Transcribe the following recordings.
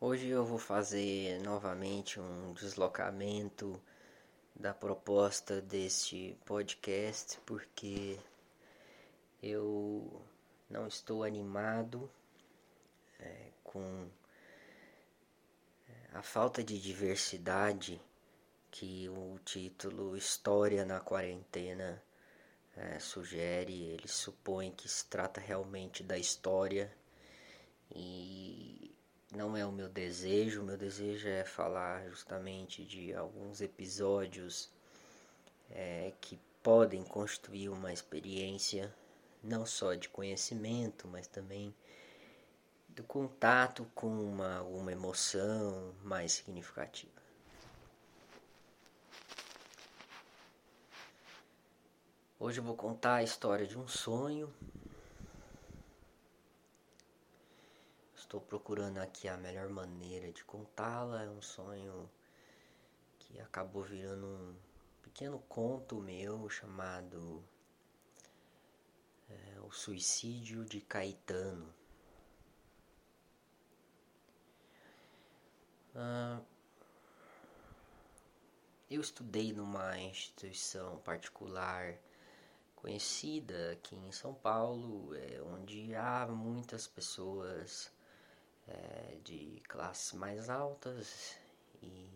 Hoje eu vou fazer novamente um deslocamento da proposta deste podcast porque eu não estou animado é, com a falta de diversidade que o título História na Quarentena é, sugere. Ele supõe que se trata realmente da história e não é o meu desejo. O meu desejo é falar justamente de alguns episódios é, que podem constituir uma experiência não só de conhecimento, mas também do contato com uma, uma emoção mais significativa. Hoje eu vou contar a história de um sonho Estou procurando aqui a melhor maneira de contá-la. É um sonho que acabou virando um pequeno conto meu chamado é, O Suicídio de Caetano. Ah, eu estudei numa instituição particular conhecida aqui em São Paulo, é, onde há muitas pessoas é, de classes mais altas e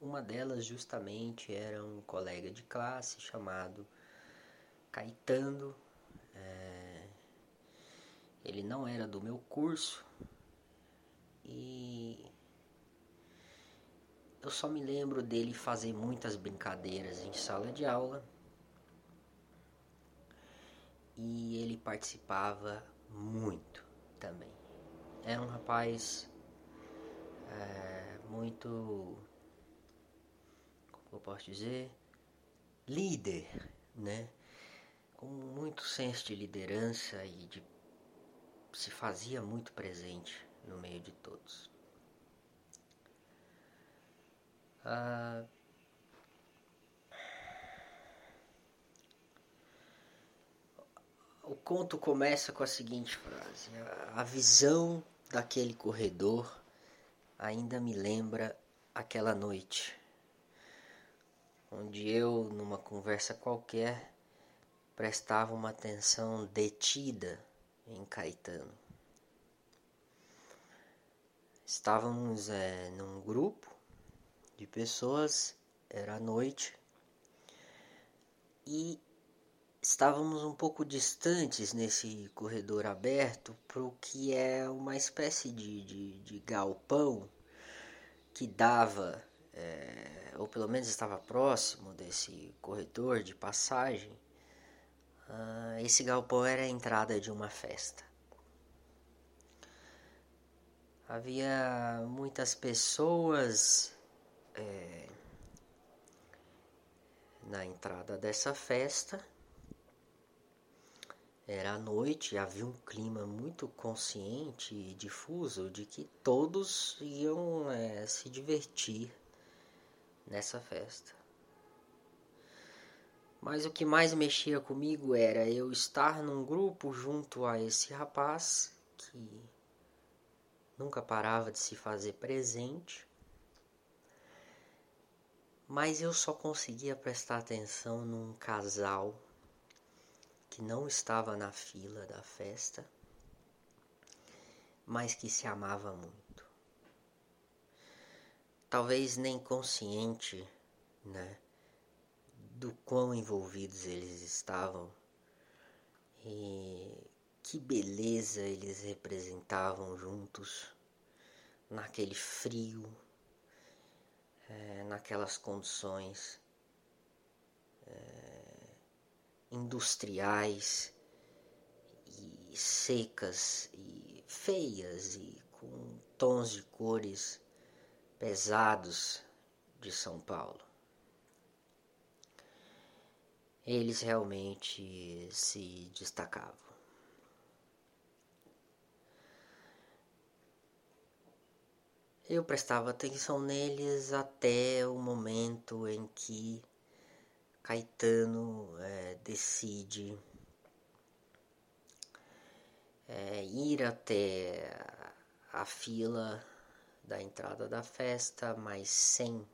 uma delas justamente era um colega de classe chamado Caetano. É, ele não era do meu curso e eu só me lembro dele fazer muitas brincadeiras em sala de aula e ele participava muito também era um rapaz é, muito, como eu posso dizer, líder, né? Com muito senso de liderança e de se fazia muito presente no meio de todos. Ah, o conto começa com a seguinte frase: a visão daquele corredor ainda me lembra aquela noite, onde eu, numa conversa qualquer, prestava uma atenção detida em Caetano. Estávamos é, num grupo de pessoas, era noite, e Estávamos um pouco distantes nesse corredor aberto para o que é uma espécie de, de, de galpão que dava, é, ou pelo menos estava próximo desse corredor de passagem. Uh, esse galpão era a entrada de uma festa. Havia muitas pessoas é, na entrada dessa festa era a noite, havia um clima muito consciente e difuso de que todos iam é, se divertir nessa festa. Mas o que mais mexia comigo era eu estar num grupo junto a esse rapaz que nunca parava de se fazer presente, mas eu só conseguia prestar atenção num casal que não estava na fila da festa, mas que se amava muito. Talvez nem consciente, né, do quão envolvidos eles estavam e que beleza eles representavam juntos naquele frio, é, naquelas condições. É, industriais e secas e feias e com tons de cores pesados de São Paulo. Eles realmente se destacavam. Eu prestava atenção neles até o momento em que Caetano decide é, ir até a fila da entrada da festa, mas sem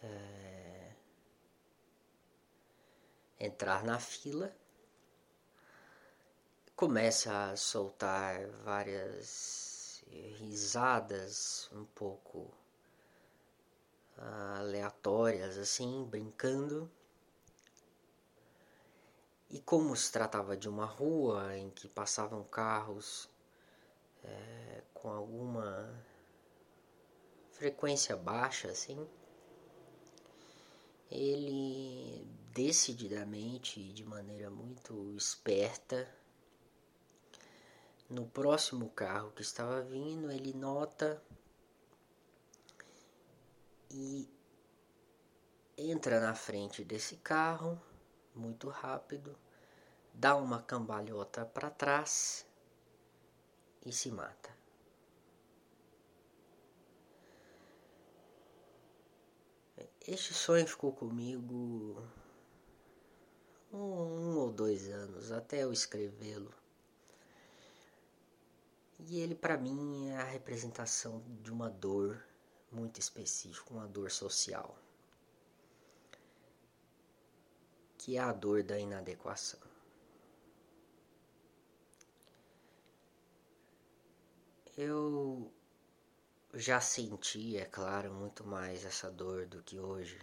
é, entrar na fila. Começa a soltar várias risadas um pouco aleatórias, assim, brincando. E como se tratava de uma rua em que passavam carros é, com alguma frequência baixa, assim, ele decididamente e de maneira muito esperta, no próximo carro que estava vindo, ele nota e entra na frente desse carro muito rápido, dá uma cambalhota para trás e se mata. Este sonho ficou comigo um, ou dois anos até eu escrevê-lo. E ele, para mim, é a representação de uma dor muito específica, uma dor social. Que é a dor da inadequação. Eu já senti, é claro, muito mais essa dor do que hoje.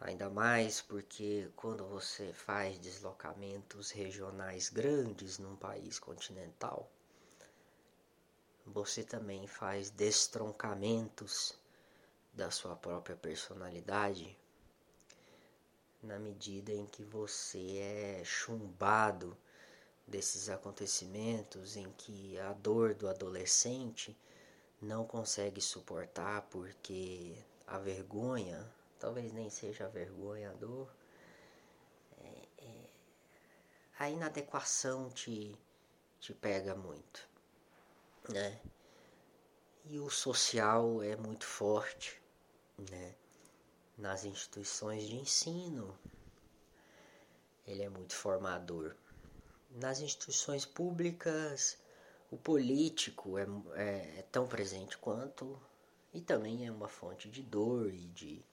Ainda mais porque quando você faz deslocamentos regionais grandes num país continental, você também faz destroncamentos da sua própria personalidade na medida em que você é chumbado desses acontecimentos, em que a dor do adolescente não consegue suportar porque a vergonha, talvez nem seja a vergonha, a dor, é, é, a inadequação te, te pega muito, né? E o social é muito forte, né? Nas instituições de ensino. Ele é muito formador. Nas instituições públicas, o político é, é, é tão presente quanto e também é uma fonte de dor e de,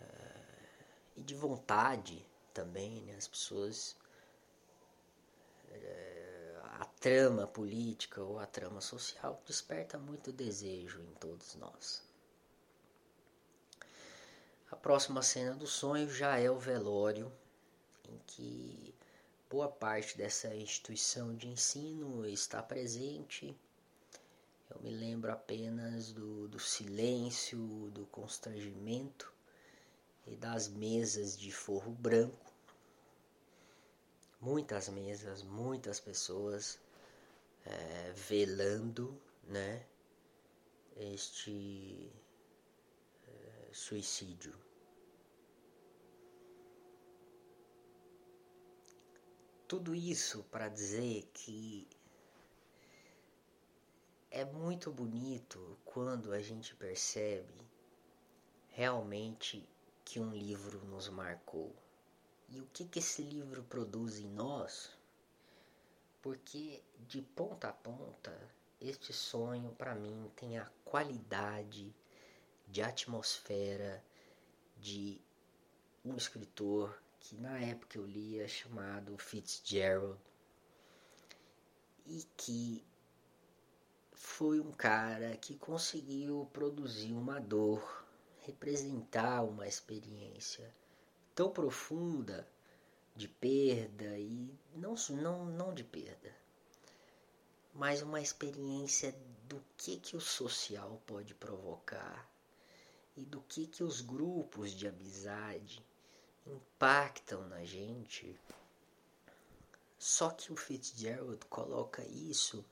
é, e de vontade também. Né? As pessoas. É, a trama política ou a trama social desperta muito desejo em todos nós. A próxima cena do sonho já é o velório, em que boa parte dessa instituição de ensino está presente. Eu me lembro apenas do, do silêncio, do constrangimento e das mesas de forro branco. Muitas mesas, muitas pessoas é, velando, né? Este suicídio. Tudo isso para dizer que é muito bonito quando a gente percebe realmente que um livro nos marcou. E o que, que esse livro produz em nós? Porque de ponta a ponta, este sonho para mim tem a qualidade de atmosfera de um escritor que na época eu lia chamado Fitzgerald e que foi um cara que conseguiu produzir uma dor, representar uma experiência tão profunda de perda e não não não de perda, mas uma experiência do que que o social pode provocar e do que, que os grupos de amizade impactam na gente. Só que o Fitzgerald coloca isso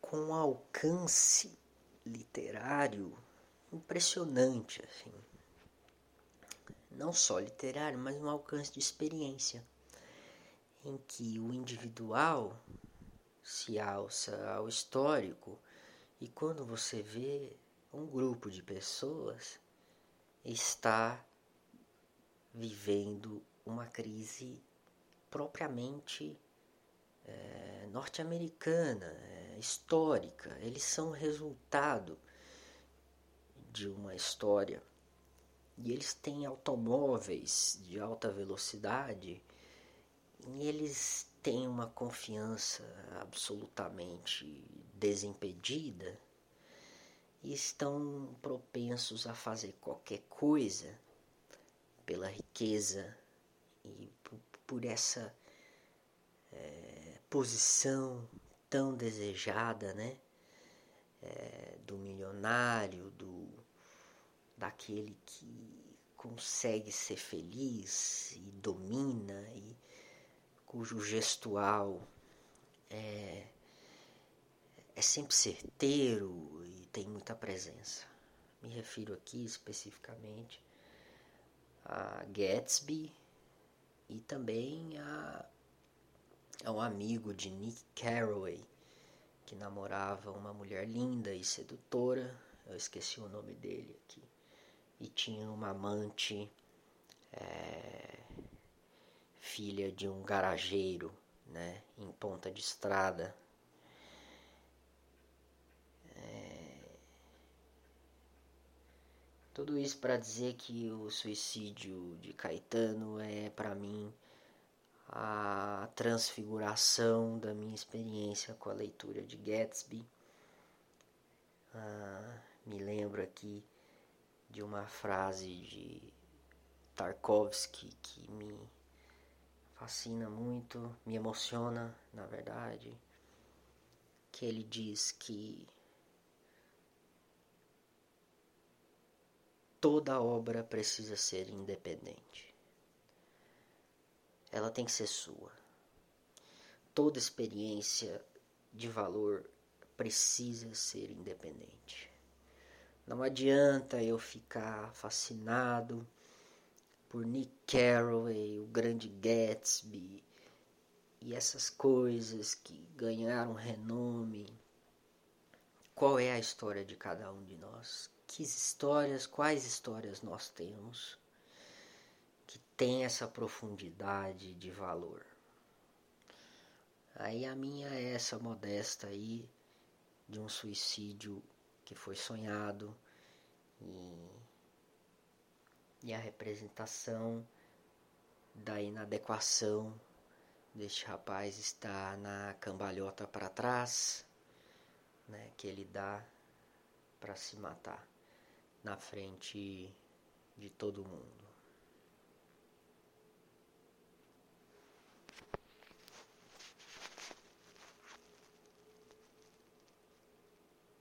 com um alcance literário impressionante, assim. Não só literário, mas um alcance de experiência, em que o individual se alça ao histórico e quando você vê um grupo de pessoas está vivendo uma crise propriamente é, norte-americana, é, histórica, eles são resultado de uma história. E eles têm automóveis de alta velocidade e eles têm uma confiança absolutamente desimpedida e estão propensos a fazer qualquer coisa pela riqueza e por essa é, posição tão desejada, né? É, do milionário, do daquele que consegue ser feliz e domina e cujo gestual é, é sempre certeiro tem muita presença. Me refiro aqui especificamente a Gatsby e também a, a um amigo de Nick Carraway que namorava uma mulher linda e sedutora, eu esqueci o nome dele aqui, e tinha uma amante é, filha de um garageiro, né, em ponta de estrada. Tudo isso para dizer que o suicídio de Caetano é para mim a transfiguração da minha experiência com a leitura de Gatsby. Ah, me lembro aqui de uma frase de Tarkovsky que me fascina muito, me emociona, na verdade, que ele diz que toda obra precisa ser independente. Ela tem que ser sua. Toda experiência de valor precisa ser independente. Não adianta eu ficar fascinado por Nick Carraway, o grande Gatsby e essas coisas que ganharam renome. Qual é a história de cada um de nós? Que histórias, quais histórias nós temos que tem essa profundidade de valor? Aí a minha é essa modesta aí de um suicídio que foi sonhado e e a representação da inadequação deste rapaz está na cambalhota para trás, né, que ele dá para se matar na frente de todo mundo.